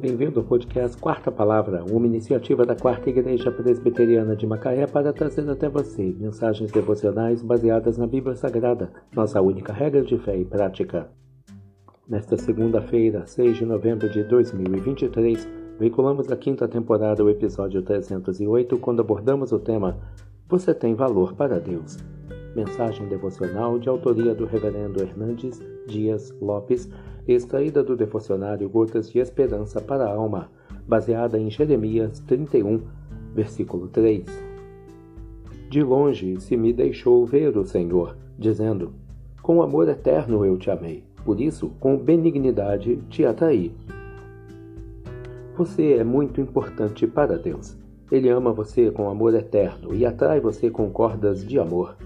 bem-vindo ao podcast Quarta Palavra, uma iniciativa da Quarta Igreja Presbiteriana de Macaé para trazer até você mensagens devocionais baseadas na Bíblia Sagrada, nossa única regra de fé e prática. Nesta segunda-feira, 6 de novembro de 2023, veiculamos a quinta temporada o episódio 308, quando abordamos o tema Você tem valor para Deus. Mensagem devocional de autoria do Reverendo Hernandes Dias Lopes, extraída do devocionário Gotas de Esperança para a Alma, baseada em Jeremias 31, versículo 3. De longe se me deixou ver o Senhor, dizendo: Com amor eterno eu te amei, por isso, com benignidade te atraí. Você é muito importante para Deus. Ele ama você com amor eterno e atrai você com cordas de amor.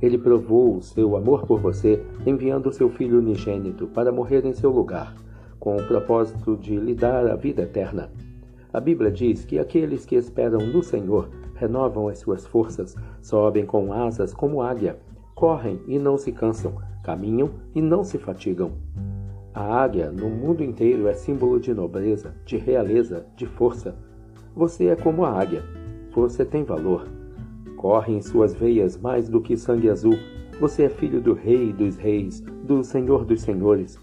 Ele provou o seu amor por você, enviando seu Filho unigênito para morrer em seu lugar, com o propósito de lhe dar a vida eterna. A Bíblia diz que aqueles que esperam no Senhor renovam as suas forças, sobem com asas como águia, correm e não se cansam, caminham e não se fatigam. A águia no mundo inteiro é símbolo de nobreza, de realeza, de força. Você é como a águia. Você tem valor corre em suas veias mais do que sangue azul. Você é filho do Rei dos Reis, do Senhor dos Senhores.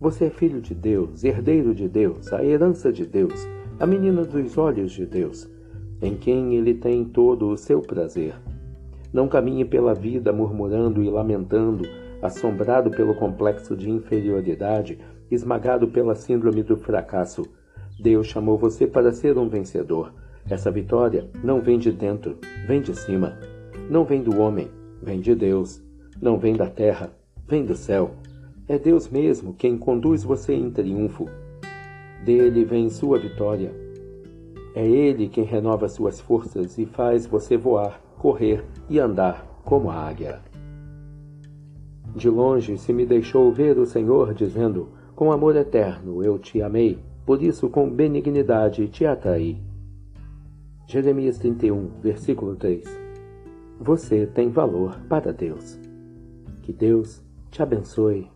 Você é filho de Deus, herdeiro de Deus, a herança de Deus, a menina dos olhos de Deus, em quem ele tem todo o seu prazer. Não caminhe pela vida murmurando e lamentando, assombrado pelo complexo de inferioridade, esmagado pela síndrome do fracasso. Deus chamou você para ser um vencedor. Essa vitória não vem de dentro, vem de cima. Não vem do homem, vem de Deus. Não vem da terra, vem do céu. É Deus mesmo quem conduz você em triunfo. Dele vem sua vitória. É Ele quem renova suas forças e faz você voar, correr e andar como a águia. De longe se me deixou ver o Senhor, dizendo: Com amor eterno eu te amei, por isso com benignidade te atraí. Jeremias 31, versículo 3. Você tem valor para Deus. Que Deus te abençoe